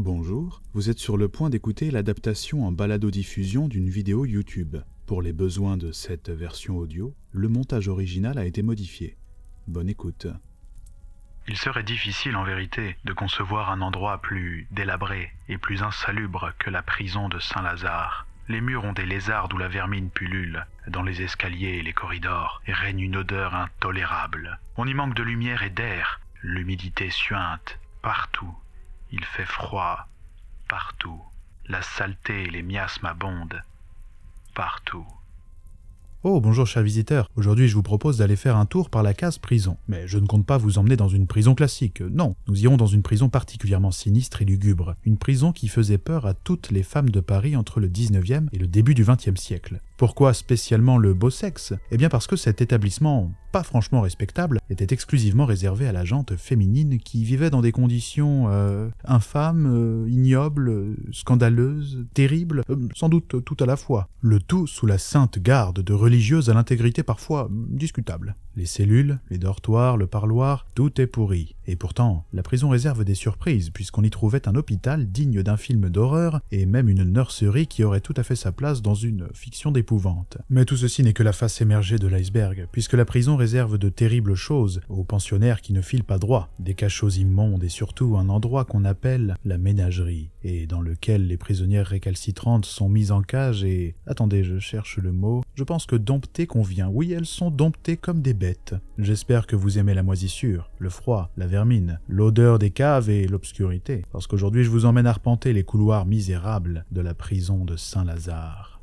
Bonjour, vous êtes sur le point d'écouter l'adaptation en balado-diffusion d'une vidéo YouTube. Pour les besoins de cette version audio, le montage original a été modifié. Bonne écoute. Il serait difficile en vérité de concevoir un endroit plus délabré et plus insalubre que la prison de Saint-Lazare. Les murs ont des lézards d'où la vermine pullule. Dans les escaliers et les corridors règne une odeur intolérable. On y manque de lumière et d'air. L'humidité suinte partout. Il fait froid partout. La saleté et les miasmes abondent partout. Oh, bonjour chers visiteurs. Aujourd'hui, je vous propose d'aller faire un tour par la case prison. Mais je ne compte pas vous emmener dans une prison classique. Non, nous irons dans une prison particulièrement sinistre et lugubre. Une prison qui faisait peur à toutes les femmes de Paris entre le 19e et le début du 20e siècle. Pourquoi spécialement le beau sexe? Eh bien parce que cet établissement, pas franchement respectable, était exclusivement réservé à la jante féminine qui vivait dans des conditions euh, infâmes, euh, ignobles, scandaleuses, terribles, euh, sans doute tout à la fois. Le tout sous la sainte garde de religieuses à l'intégrité parfois discutable. Les cellules, les dortoirs, le parloir, tout est pourri. Et pourtant, la prison réserve des surprises, puisqu'on y trouvait un hôpital digne d'un film d'horreur, et même une nurserie qui aurait tout à fait sa place dans une fiction d'épouvante. Mais tout ceci n'est que la face émergée de l'iceberg, puisque la prison réserve de terribles choses aux pensionnaires qui ne filent pas droit, des cachots immondes et surtout un endroit qu'on appelle la ménagerie, et dans lequel les prisonnières récalcitrantes sont mises en cage et... Attendez, je cherche le mot. Je pense que dompter convient. Oui, elles sont domptées comme des bêtes. J'espère que vous aimez la moisissure, le froid, la vermine, l'odeur des caves et l'obscurité, parce qu'aujourd'hui je vous emmène arpenter les couloirs misérables de la prison de Saint-Lazare.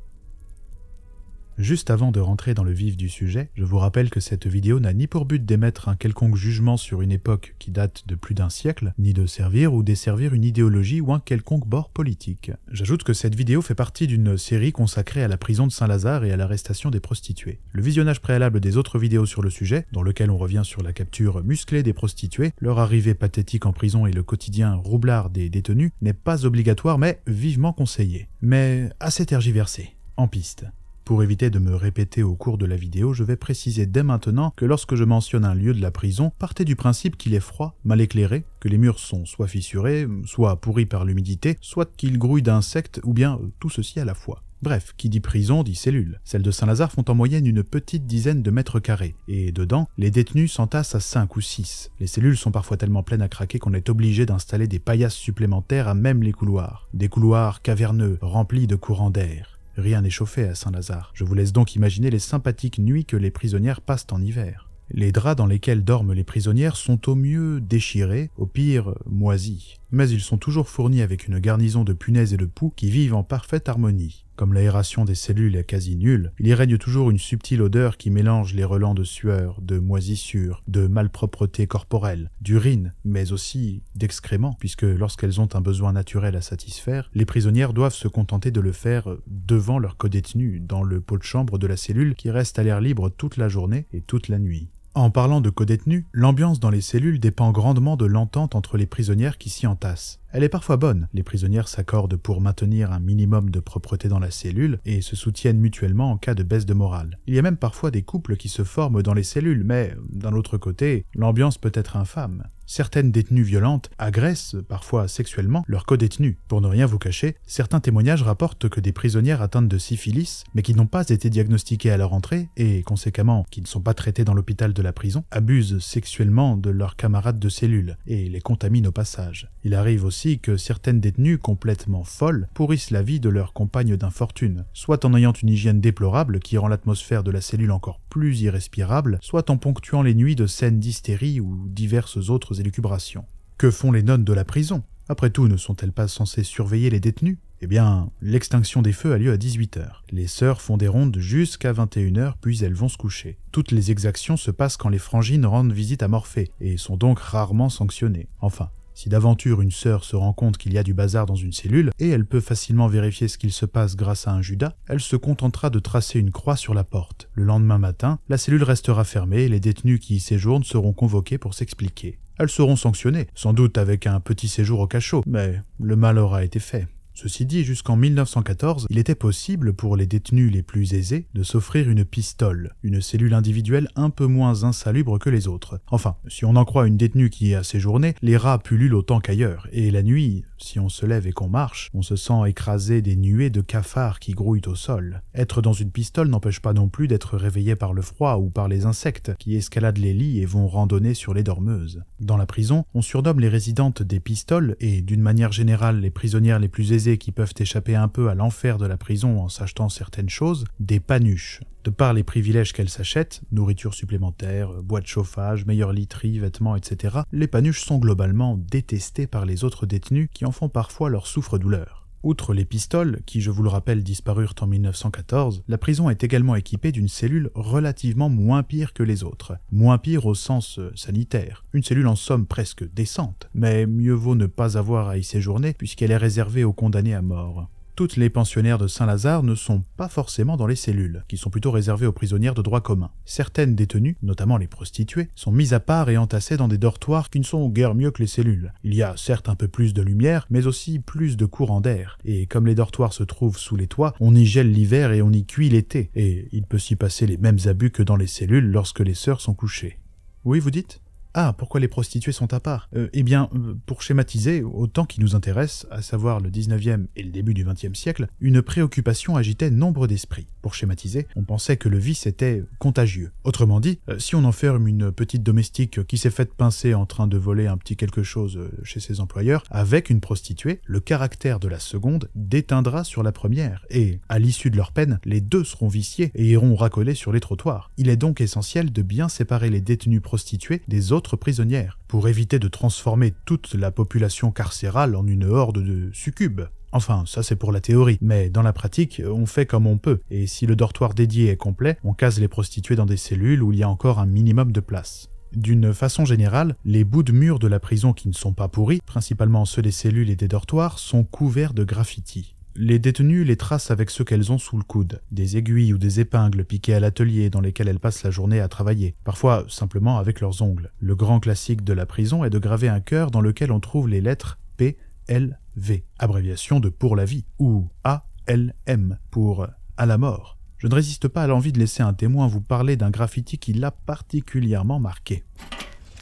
Juste avant de rentrer dans le vif du sujet, je vous rappelle que cette vidéo n'a ni pour but d'émettre un quelconque jugement sur une époque qui date de plus d'un siècle, ni de servir ou desservir une idéologie ou un quelconque bord politique. J'ajoute que cette vidéo fait partie d'une série consacrée à la prison de Saint-Lazare et à l'arrestation des prostituées. Le visionnage préalable des autres vidéos sur le sujet, dans lequel on revient sur la capture musclée des prostituées, leur arrivée pathétique en prison et le quotidien roublard des détenus, n'est pas obligatoire mais vivement conseillé. Mais assez tergiversé. En piste. Pour éviter de me répéter au cours de la vidéo, je vais préciser dès maintenant que lorsque je mentionne un lieu de la prison, partez du principe qu'il est froid, mal éclairé, que les murs sont soit fissurés, soit pourris par l'humidité, soit qu'ils grouillent d'insectes, ou bien tout ceci à la fois. Bref, qui dit prison dit cellule. Celles de Saint-Lazare font en moyenne une petite dizaine de mètres carrés, et dedans, les détenus s'entassent à 5 ou 6. Les cellules sont parfois tellement pleines à craquer qu'on est obligé d'installer des paillasses supplémentaires à même les couloirs. Des couloirs caverneux, remplis de courants d'air. Rien n'est chauffé à Saint-Lazare. Je vous laisse donc imaginer les sympathiques nuits que les prisonnières passent en hiver. Les draps dans lesquels dorment les prisonnières sont au mieux déchirés, au pire moisis mais ils sont toujours fournis avec une garnison de punaises et de poux qui vivent en parfaite harmonie. Comme l'aération des cellules est quasi nulle, il y règne toujours une subtile odeur qui mélange les relents de sueur, de moisissure, de malpropreté corporelle, d'urine, mais aussi d'excréments, puisque lorsqu'elles ont un besoin naturel à satisfaire, les prisonnières doivent se contenter de le faire devant leur codétenu, dans le pot de chambre de la cellule qui reste à l'air libre toute la journée et toute la nuit. En parlant de codétenus, l'ambiance dans les cellules dépend grandement de l'entente entre les prisonnières qui s'y entassent. Elle est parfois bonne, les prisonnières s'accordent pour maintenir un minimum de propreté dans la cellule et se soutiennent mutuellement en cas de baisse de morale. Il y a même parfois des couples qui se forment dans les cellules, mais d'un autre côté, l'ambiance peut être infâme. Certaines détenues violentes agressent, parfois sexuellement, leurs codétenus. Pour ne rien vous cacher, certains témoignages rapportent que des prisonnières atteintes de syphilis, mais qui n'ont pas été diagnostiquées à leur entrée, et conséquemment qui ne sont pas traitées dans l'hôpital de la prison, abusent sexuellement de leurs camarades de cellule, et les contaminent au passage. Il arrive aussi que certaines détenues complètement folles pourrissent la vie de leurs compagnes d'infortune, soit en ayant une hygiène déplorable qui rend l'atmosphère de la cellule encore plus irrespirable, soit en ponctuant les nuits de scènes d'hystérie ou diverses autres élucubrations. Que font les nonnes de la prison? Après tout, ne sont-elles pas censées surveiller les détenus? Eh bien, l'extinction des feux a lieu à 18h. Les sœurs font des rondes jusqu'à 21h, puis elles vont se coucher. Toutes les exactions se passent quand les frangines rendent visite à Morphée, et sont donc rarement sanctionnées. Enfin, si d'aventure une sœur se rend compte qu'il y a du bazar dans une cellule, et elle peut facilement vérifier ce qu'il se passe grâce à un Judas, elle se contentera de tracer une croix sur la porte. Le lendemain matin, la cellule restera fermée et les détenus qui y séjournent seront convoqués pour s'expliquer. Elles seront sanctionnées, sans doute avec un petit séjour au cachot, mais le mal aura été fait. Ceci dit, jusqu'en 1914, il était possible pour les détenus les plus aisés de s'offrir une pistole, une cellule individuelle un peu moins insalubre que les autres. Enfin, si on en croit une détenue qui y a séjourné, les rats pullulent autant qu'ailleurs, et la nuit, Si on se lève et qu'on marche, on se sent écrasé des nuées de cafards qui grouillent au sol. Être dans une pistole n'empêche pas non plus d'être réveillé par le froid ou par les insectes qui escaladent les lits et vont randonner sur les dormeuses. Dans la prison, on surnomme les résidentes des pistoles et, d'une manière générale, les prisonnières les plus aisées qui peuvent échapper un peu à l'enfer de la prison en s'achetant certaines choses, des panuches. De par les privilèges qu'elles s'achètent, nourriture supplémentaire, bois de chauffage, meilleure literie, vêtements, etc., les panuches sont globalement détestées par les autres détenus qui en font parfois leur souffre-douleur. Outre les pistoles, qui je vous le rappelle disparurent en 1914, la prison est également équipée d'une cellule relativement moins pire que les autres. Moins pire au sens euh, sanitaire. Une cellule en somme presque décente, mais mieux vaut ne pas avoir à y séjourner puisqu'elle est réservée aux condamnés à mort toutes les pensionnaires de Saint-Lazare ne sont pas forcément dans les cellules, qui sont plutôt réservées aux prisonnières de droit commun. Certaines détenues, notamment les prostituées, sont mises à part et entassées dans des dortoirs qui ne sont guère mieux que les cellules. Il y a certes un peu plus de lumière, mais aussi plus de courant d'air. Et comme les dortoirs se trouvent sous les toits, on y gèle l'hiver et on y cuit l'été. Et il peut s'y passer les mêmes abus que dans les cellules lorsque les sœurs sont couchées. Oui, vous dites? Ah, pourquoi les prostituées sont à part? Euh, Eh bien, euh, pour schématiser, au temps qui nous intéresse, à savoir le 19e et le début du 20e siècle, une préoccupation agitait nombre d'esprits. Pour schématiser, on pensait que le vice était contagieux. Autrement dit, euh, si on enferme une petite domestique qui s'est faite pincer en train de voler un petit quelque chose chez ses employeurs avec une prostituée, le caractère de la seconde déteindra sur la première, et, à l'issue de leur peine, les deux seront viciés et iront racoler sur les trottoirs. Il est donc essentiel de bien séparer les détenus prostituées des autres prisonnières, pour éviter de transformer toute la population carcérale en une horde de succubes. Enfin, ça c'est pour la théorie, mais dans la pratique, on fait comme on peut, et si le dortoir dédié est complet, on case les prostituées dans des cellules où il y a encore un minimum de place. D'une façon générale, les bouts de murs de la prison qui ne sont pas pourris, principalement ceux des cellules et des dortoirs, sont couverts de graffitis. Les détenues les tracent avec ceux qu'elles ont sous le coude, des aiguilles ou des épingles piquées à l'atelier dans lesquelles elles passent la journée à travailler, parfois simplement avec leurs ongles. Le grand classique de la prison est de graver un cœur dans lequel on trouve les lettres P, L, V, abréviation de pour la vie, ou A, L, M pour à la mort. Je ne résiste pas à l'envie de laisser un témoin vous parler d'un graffiti qui l'a particulièrement marqué.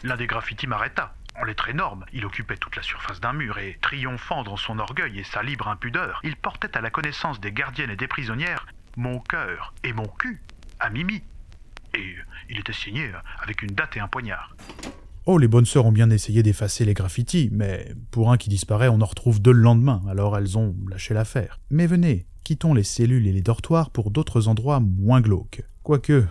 L'un des graffitis m'arrêta en lettres énormes, il occupait toute la surface d'un mur et, triomphant dans son orgueil et sa libre impudeur, il portait à la connaissance des gardiennes et des prisonnières mon cœur et mon cul à Mimi. Et il était signé avec une date et un poignard. Oh, les bonnes sœurs ont bien essayé d'effacer les graffitis, mais pour un qui disparaît, on en retrouve deux le lendemain, alors elles ont lâché l'affaire. Mais venez, quittons les cellules et les dortoirs pour d'autres endroits moins glauques. Quoique,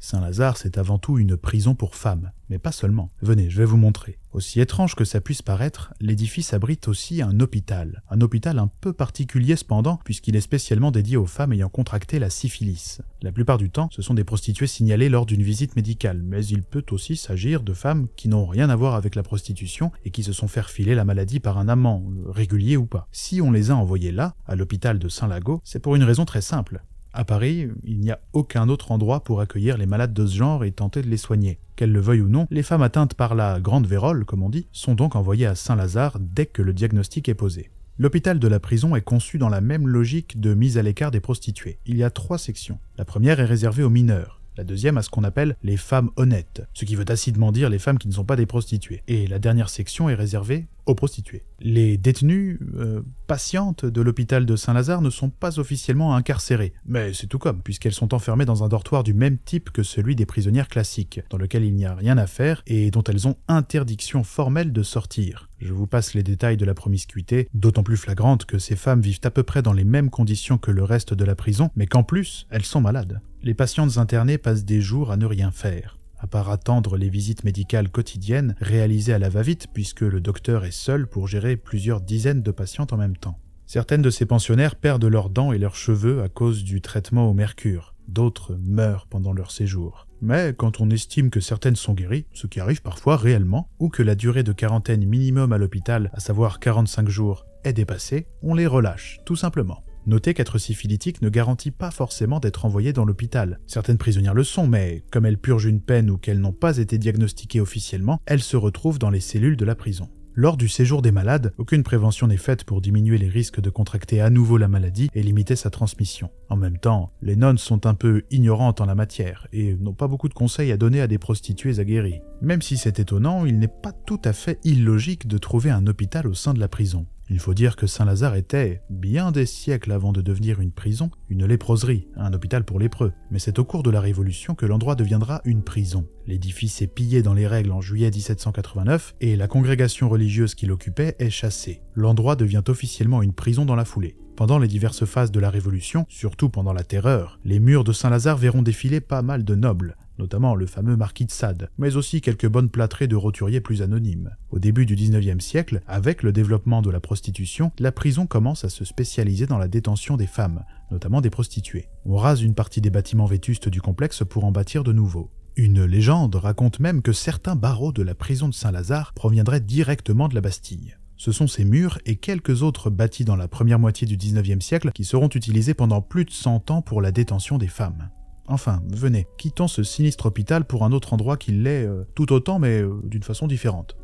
Saint-Lazare, c'est avant tout une prison pour femmes, mais pas seulement. Venez, je vais vous montrer. Aussi étrange que ça puisse paraître, l'édifice abrite aussi un hôpital. Un hôpital un peu particulier cependant, puisqu'il est spécialement dédié aux femmes ayant contracté la syphilis. La plupart du temps, ce sont des prostituées signalées lors d'une visite médicale, mais il peut aussi s'agir de femmes qui n'ont rien à voir avec la prostitution et qui se sont fait filer la maladie par un amant, régulier ou pas. Si on les a envoyées là, à l'hôpital de Saint-Lago, c'est pour une raison très simple. À Paris, il n'y a aucun autre endroit pour accueillir les malades de ce genre et tenter de les soigner. Qu'elles le veuillent ou non, les femmes atteintes par la grande vérole, comme on dit, sont donc envoyées à Saint-Lazare dès que le diagnostic est posé. L'hôpital de la prison est conçu dans la même logique de mise à l'écart des prostituées. Il y a trois sections. La première est réservée aux mineurs la deuxième à ce qu'on appelle les femmes honnêtes, ce qui veut tacitement dire les femmes qui ne sont pas des prostituées. Et la dernière section est réservée aux prostituées. Les détenues euh, patientes de l'hôpital de Saint-Lazare ne sont pas officiellement incarcérées, mais c'est tout comme, puisqu'elles sont enfermées dans un dortoir du même type que celui des prisonnières classiques, dans lequel il n'y a rien à faire et dont elles ont interdiction formelle de sortir. Je vous passe les détails de la promiscuité, d'autant plus flagrante que ces femmes vivent à peu près dans les mêmes conditions que le reste de la prison, mais qu'en plus, elles sont malades. Les patientes internées passent des jours à ne rien faire à part attendre les visites médicales quotidiennes réalisées à la va-vite puisque le docteur est seul pour gérer plusieurs dizaines de patientes en même temps. Certaines de ces pensionnaires perdent leurs dents et leurs cheveux à cause du traitement au mercure, d'autres meurent pendant leur séjour. Mais quand on estime que certaines sont guéries, ce qui arrive parfois réellement, ou que la durée de quarantaine minimum à l'hôpital, à savoir 45 jours, est dépassée, on les relâche, tout simplement. Notez qu'être syphilitique ne garantit pas forcément d'être envoyé dans l'hôpital. Certaines prisonnières le sont, mais comme elles purgent une peine ou qu'elles n'ont pas été diagnostiquées officiellement, elles se retrouvent dans les cellules de la prison. Lors du séjour des malades, aucune prévention n'est faite pour diminuer les risques de contracter à nouveau la maladie et limiter sa transmission. En même temps, les nonnes sont un peu ignorantes en la matière et n'ont pas beaucoup de conseils à donner à des prostituées aguerries. Même si c'est étonnant, il n'est pas tout à fait illogique de trouver un hôpital au sein de la prison. Il faut dire que Saint-Lazare était, bien des siècles avant de devenir une prison, une léproserie, un hôpital pour lépreux. Mais c'est au cours de la Révolution que l'endroit deviendra une prison. L'édifice est pillé dans les règles en juillet 1789 et la congrégation religieuse qui l'occupait est chassée. L'endroit devient officiellement une prison dans la foulée. Pendant les diverses phases de la Révolution, surtout pendant la Terreur, les murs de Saint-Lazare verront défiler pas mal de nobles, notamment le fameux marquis de Sade, mais aussi quelques bonnes plâtrées de roturiers plus anonymes. Au début du XIXe siècle, avec le développement de la prostitution, la prison commence à se spécialiser dans la détention des femmes, notamment des prostituées. On rase une partie des bâtiments vétustes du complexe pour en bâtir de nouveaux. Une légende raconte même que certains barreaux de la prison de Saint-Lazare proviendraient directement de la Bastille. Ce sont ces murs et quelques autres bâtis dans la première moitié du XIXe siècle qui seront utilisés pendant plus de 100 ans pour la détention des femmes. Enfin, venez, quittons ce sinistre hôpital pour un autre endroit qui l'est euh, tout autant, mais euh, d'une façon différente.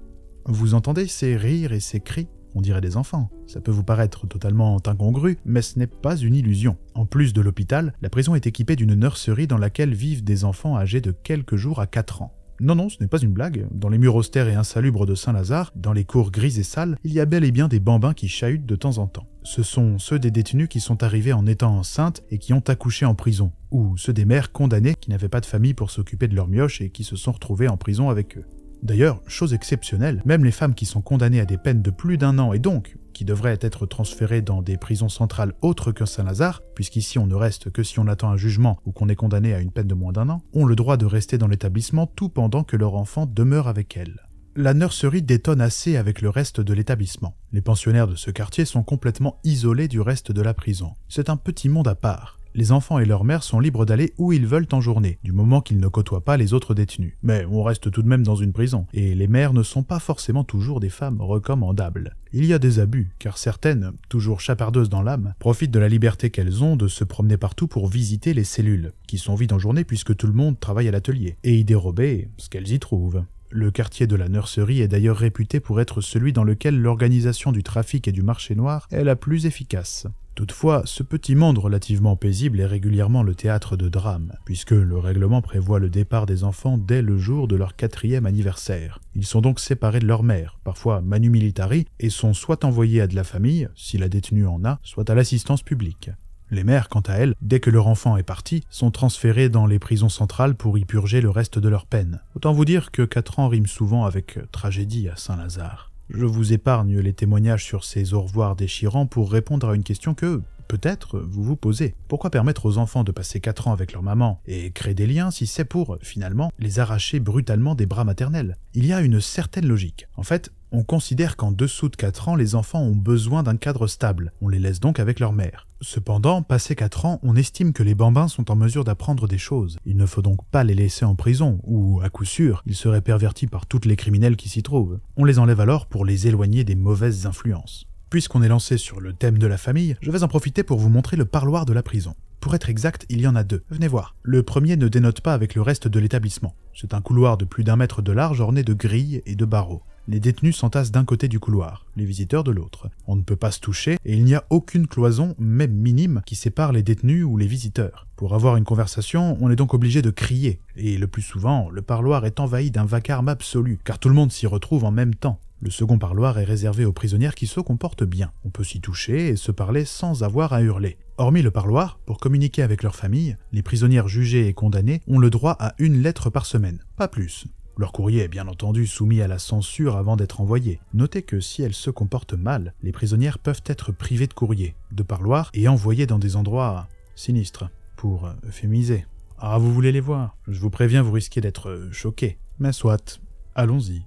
Vous entendez ces rires et ces cris? On dirait des enfants. Ça peut vous paraître totalement incongru, mais ce n'est pas une illusion. En plus de l'hôpital, la prison est équipée d'une nurserie dans laquelle vivent des enfants âgés de quelques jours à 4 ans. Non, non, ce n'est pas une blague. Dans les murs austères et insalubres de Saint-Lazare, dans les cours grises et sales, il y a bel et bien des bambins qui chahutent de temps en temps. Ce sont ceux des détenus qui sont arrivés en étant enceintes et qui ont accouché en prison, ou ceux des mères condamnées qui n'avaient pas de famille pour s'occuper de leurs mioches et qui se sont retrouvés en prison avec eux. D'ailleurs, chose exceptionnelle, même les femmes qui sont condamnées à des peines de plus d'un an et donc qui devraient être transférées dans des prisons centrales autres que Saint-Lazare, puisqu'ici on ne reste que si on attend un jugement ou qu'on est condamné à une peine de moins d'un an, ont le droit de rester dans l'établissement tout pendant que leur enfant demeure avec elles. La nurserie détonne assez avec le reste de l'établissement. Les pensionnaires de ce quartier sont complètement isolés du reste de la prison. C'est un petit monde à part les enfants et leurs mères sont libres d'aller où ils veulent en journée, du moment qu'ils ne côtoient pas les autres détenus. Mais on reste tout de même dans une prison, et les mères ne sont pas forcément toujours des femmes recommandables. Il y a des abus, car certaines, toujours chapardeuses dans l'âme, profitent de la liberté qu'elles ont de se promener partout pour visiter les cellules, qui sont vides en journée puisque tout le monde travaille à l'atelier, et y dérober ce qu'elles y trouvent. Le quartier de la nurserie est d'ailleurs réputé pour être celui dans lequel l'organisation du trafic et du marché noir est la plus efficace. Toutefois, ce petit monde relativement paisible est régulièrement le théâtre de drames, puisque le règlement prévoit le départ des enfants dès le jour de leur quatrième anniversaire. Ils sont donc séparés de leur mère, parfois manu militari, et sont soit envoyés à de la famille, si la détenue en a, soit à l'assistance publique. Les mères, quant à elles, dès que leur enfant est parti, sont transférées dans les prisons centrales pour y purger le reste de leur peine. Autant vous dire que quatre ans rime souvent avec tragédie à Saint-Lazare. Je vous épargne les témoignages sur ces au revoir déchirants pour répondre à une question que, peut-être, vous vous posez. Pourquoi permettre aux enfants de passer 4 ans avec leur maman et créer des liens si c'est pour, finalement, les arracher brutalement des bras maternels? Il y a une certaine logique. En fait, on considère qu'en dessous de 4 ans, les enfants ont besoin d'un cadre stable. On les laisse donc avec leur mère. Cependant, passé 4 ans, on estime que les bambins sont en mesure d'apprendre des choses. Il ne faut donc pas les laisser en prison, ou, à coup sûr, ils seraient pervertis par toutes les criminels qui s'y trouvent. On les enlève alors pour les éloigner des mauvaises influences. Puisqu'on est lancé sur le thème de la famille, je vais en profiter pour vous montrer le parloir de la prison. Pour être exact, il y en a deux. Venez voir. Le premier ne dénote pas avec le reste de l'établissement. C'est un couloir de plus d'un mètre de large orné de grilles et de barreaux. Les détenus s'entassent d'un côté du couloir, les visiteurs de l'autre. On ne peut pas se toucher et il n'y a aucune cloison, même minime, qui sépare les détenus ou les visiteurs. Pour avoir une conversation, on est donc obligé de crier, et le plus souvent, le parloir est envahi d'un vacarme absolu, car tout le monde s'y retrouve en même temps. Le second parloir est réservé aux prisonnières qui se comportent bien. On peut s'y toucher et se parler sans avoir à hurler. Hormis le parloir, pour communiquer avec leur famille, les prisonnières jugées et condamnées ont le droit à une lettre par semaine, pas plus. Leur courrier est bien entendu soumis à la censure avant d'être envoyé. Notez que si elles se comportent mal, les prisonnières peuvent être privées de courrier, de parloir et envoyées dans des endroits sinistres, pour euphémiser. Ah, vous voulez les voir? Je vous préviens, vous risquez d'être choqués. Mais soit, allons-y.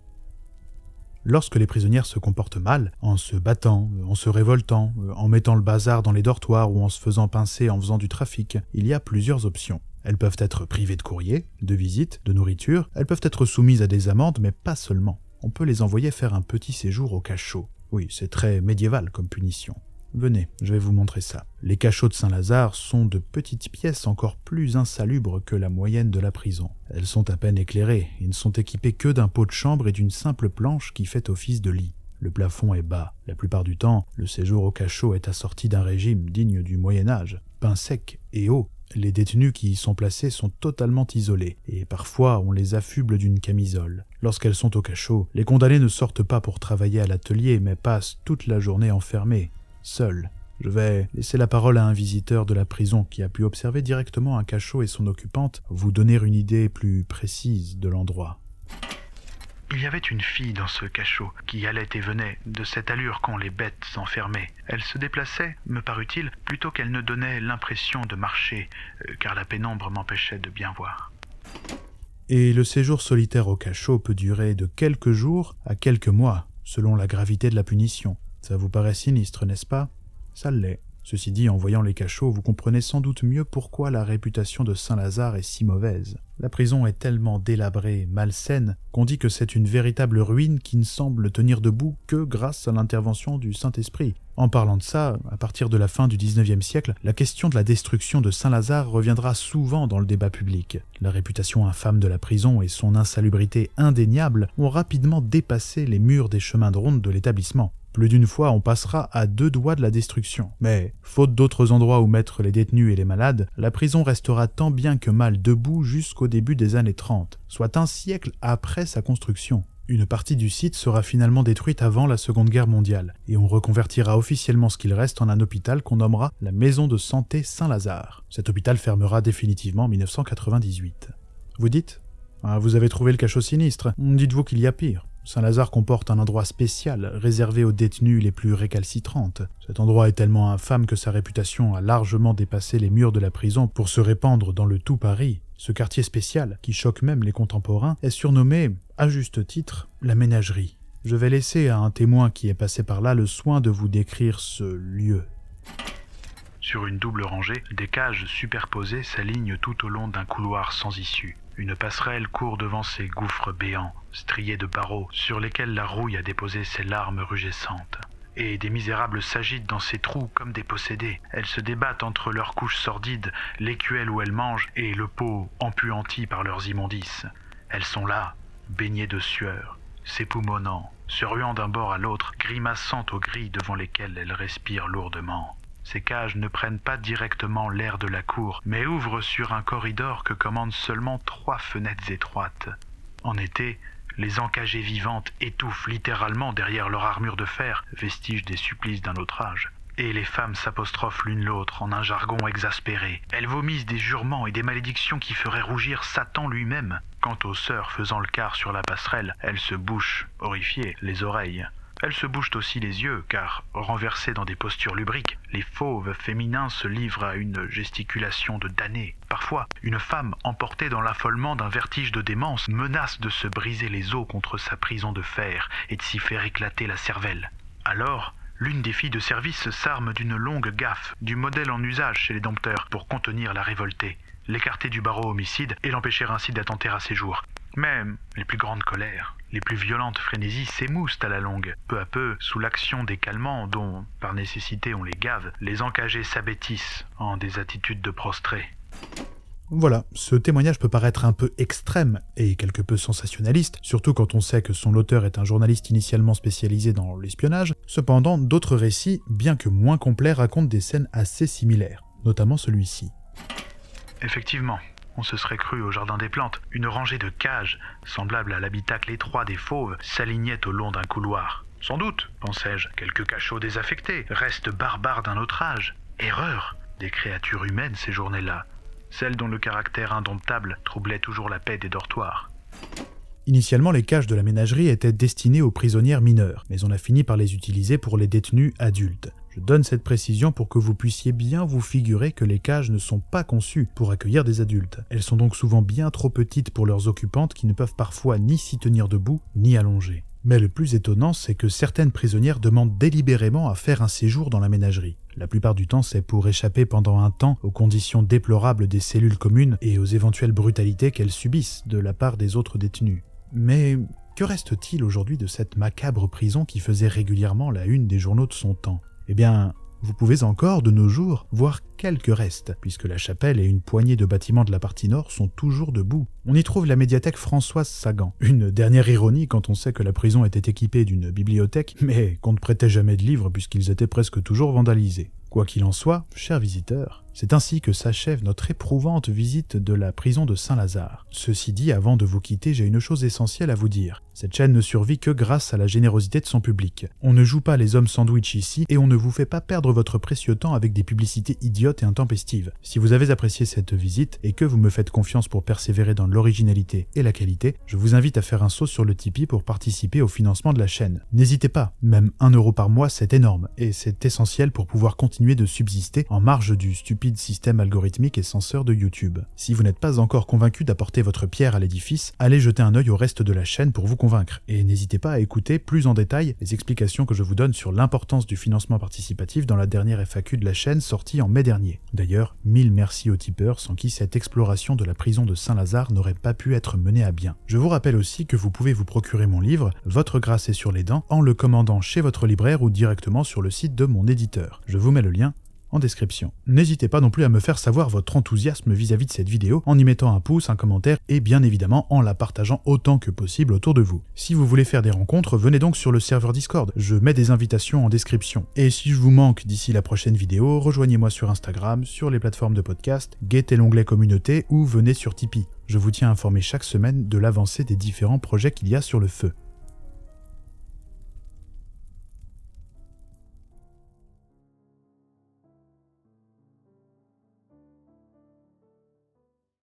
Lorsque les prisonnières se comportent mal, en se battant, en se révoltant, en mettant le bazar dans les dortoirs ou en se faisant pincer en faisant du trafic, il y a plusieurs options. Elles peuvent être privées de courrier, de visites, de nourriture, elles peuvent être soumises à des amendes, mais pas seulement. On peut les envoyer faire un petit séjour au cachot. Oui, c'est très médiéval comme punition. Venez, je vais vous montrer ça. Les cachots de Saint-Lazare sont de petites pièces encore plus insalubres que la moyenne de la prison. Elles sont à peine éclairées et ne sont équipées que d'un pot de chambre et d'une simple planche qui fait office de lit. Le plafond est bas. La plupart du temps, le séjour au cachot est assorti d'un régime digne du Moyen Âge. Pain sec et eau, Les détenus qui y sont placés sont totalement isolés, et parfois on les affuble d'une camisole. Lorsqu'elles sont au cachot, les condamnés ne sortent pas pour travailler à l'atelier, mais passent toute la journée enfermés, seuls. Je vais laisser la parole à un visiteur de la prison qui a pu observer directement un cachot et son occupante, vous donner une idée plus précise de l'endroit. Il y avait une fille dans ce cachot qui allait et venait de cette allure qu'ont les bêtes enfermées. Elle se déplaçait, me parut-il, plutôt qu'elle ne donnait l'impression de marcher, euh, car la pénombre m'empêchait de bien voir. Et le séjour solitaire au cachot peut durer de quelques jours à quelques mois, selon la gravité de la punition. Ça vous paraît sinistre, n'est-ce pas? Ça l'est. Ceci dit, en voyant les cachots, vous comprenez sans doute mieux pourquoi la réputation de Saint-Lazare est si mauvaise. La prison est tellement délabrée, malsaine, qu'on dit que c'est une véritable ruine qui ne semble tenir debout que grâce à l'intervention du Saint-Esprit. En parlant de ça, à partir de la fin du XIXe siècle, la question de la destruction de Saint-Lazare reviendra souvent dans le débat public. La réputation infâme de la prison et son insalubrité indéniable ont rapidement dépassé les murs des chemins de ronde de l'établissement. Plus d'une fois, on passera à deux doigts de la destruction. Mais, faute d'autres endroits où mettre les détenus et les malades, la prison restera tant bien que mal debout jusqu'au début des années 30, soit un siècle après sa construction. Une partie du site sera finalement détruite avant la Seconde Guerre mondiale, et on reconvertira officiellement ce qu'il reste en un hôpital qu'on nommera la Maison de Santé Saint-Lazare. Cet hôpital fermera définitivement en 1998. Vous dites? Ah, Vous avez trouvé le cachot sinistre. Dites-vous qu'il y a pire. Saint-Lazare comporte un endroit spécial réservé aux détenus les plus récalcitrantes. Cet endroit est tellement infâme que sa réputation a largement dépassé les murs de la prison pour se répandre dans le tout Paris. Ce quartier spécial, qui choque même les contemporains, est surnommé, à juste titre, la ménagerie. Je vais laisser à un témoin qui est passé par là le soin de vous décrire ce lieu. Sur une double rangée, des cages superposées s'alignent tout au long d'un couloir sans issue. Une passerelle court devant ces gouffres béants, striés de barreaux, sur lesquels la rouille a déposé ses larmes rugissantes. Et des misérables s'agitent dans ces trous comme des possédés. Elles se débattent entre leurs couches sordides, l'écuelle où elles mangent et le pot empuanti par leurs immondices. Elles sont là, baignées de sueur, s'époumonnant, se ruant d'un bord à l'autre, grimaçant aux grilles devant lesquelles elles respirent lourdement. Ces cages ne prennent pas directement l'air de la cour, mais ouvrent sur un corridor que commandent seulement trois fenêtres étroites. En été, les encagées vivantes étouffent littéralement derrière leur armure de fer, vestige des supplices d'un autre âge. Et les femmes s'apostrophent l'une l'autre en un jargon exaspéré. Elles vomissent des jurements et des malédictions qui feraient rougir Satan lui-même. Quant aux sœurs faisant le quart sur la passerelle, elles se bouchent, horrifiées, les oreilles. Elles se bougent aussi les yeux, car, renversées dans des postures lubriques, les fauves féminins se livrent à une gesticulation de damnés. Parfois, une femme, emportée dans l'affolement d'un vertige de démence, menace de se briser les os contre sa prison de fer et de s'y faire éclater la cervelle. Alors, l'une des filles de service s'arme d'une longue gaffe, du modèle en usage chez les dompteurs, pour contenir la révoltée, l'écarter du barreau homicide et l'empêcher ainsi d'attenter à ses jours. Mais les plus grandes colères, les plus violentes frénésies s'émoussent à la longue. Peu à peu, sous l'action des calmants dont, par nécessité, on les gave, les encagés s'abêtissent en des attitudes de prostrés. Voilà, ce témoignage peut paraître un peu extrême et quelque peu sensationnaliste, surtout quand on sait que son auteur est un journaliste initialement spécialisé dans l'espionnage. Cependant, d'autres récits, bien que moins complets, racontent des scènes assez similaires, notamment celui-ci. Effectivement, on se serait cru au jardin des plantes. Une rangée de cages, semblable à l'habitacle étroit des fauves, s'alignait au long d'un couloir. Sans doute, pensai-je, quelques cachots désaffectés, restes barbares d'un autre âge. Erreur Des créatures humaines séjournaient-là, celles dont le caractère indomptable troublait toujours la paix des dortoirs. Initialement, les cages de la ménagerie étaient destinées aux prisonnières mineures, mais on a fini par les utiliser pour les détenus adultes. Je donne cette précision pour que vous puissiez bien vous figurer que les cages ne sont pas conçues pour accueillir des adultes. Elles sont donc souvent bien trop petites pour leurs occupantes qui ne peuvent parfois ni s'y tenir debout ni allonger. Mais le plus étonnant, c'est que certaines prisonnières demandent délibérément à faire un séjour dans la ménagerie. La plupart du temps, c'est pour échapper pendant un temps aux conditions déplorables des cellules communes et aux éventuelles brutalités qu'elles subissent de la part des autres détenus. Mais que reste-t-il aujourd'hui de cette macabre prison qui faisait régulièrement la une des journaux de son temps? Eh bien, vous pouvez encore, de nos jours, voir quelques restes, puisque la chapelle et une poignée de bâtiments de la partie nord sont toujours debout. On y trouve la médiathèque Françoise Sagan. Une dernière ironie quand on sait que la prison était équipée d'une bibliothèque, mais qu'on ne prêtait jamais de livres puisqu'ils étaient presque toujours vandalisés. Quoi qu'il en soit, chers visiteurs, c'est ainsi que s'achève notre éprouvante visite de la prison de Saint-Lazare. Ceci dit, avant de vous quitter, j'ai une chose essentielle à vous dire. Cette chaîne ne survit que grâce à la générosité de son public. On ne joue pas les hommes sandwich ici et on ne vous fait pas perdre votre précieux temps avec des publicités idiotes et intempestives. Si vous avez apprécié cette visite et que vous me faites confiance pour persévérer dans l'originalité et la qualité, je vous invite à faire un saut sur le Tipeee pour participer au financement de la chaîne. N'hésitez pas, même 1 euro par mois c'est énorme et c'est essentiel pour pouvoir continuer de subsister en marge du stupide système algorithmique et censeur de YouTube. Si vous n'êtes pas encore convaincu d'apporter votre pierre à l'édifice, allez jeter un œil au reste de la chaîne pour vous et n'hésitez pas à écouter plus en détail les explications que je vous donne sur l'importance du financement participatif dans la dernière FAQ de la chaîne sortie en mai dernier. D'ailleurs, mille merci aux tipeurs sans qui cette exploration de la prison de Saint-Lazare n'aurait pas pu être menée à bien. Je vous rappelle aussi que vous pouvez vous procurer mon livre, Votre grâce est sur les dents, en le commandant chez votre libraire ou directement sur le site de mon éditeur. Je vous mets le lien description. N'hésitez pas non plus à me faire savoir votre enthousiasme vis-à-vis de cette vidéo en y mettant un pouce, un commentaire et bien évidemment en la partageant autant que possible autour de vous. Si vous voulez faire des rencontres, venez donc sur le serveur Discord, je mets des invitations en description. Et si je vous manque d'ici la prochaine vidéo, rejoignez-moi sur Instagram, sur les plateformes de podcast, guettez l'onglet communauté ou venez sur Tipeee. Je vous tiens informé chaque semaine de l'avancée des différents projets qu'il y a sur le feu.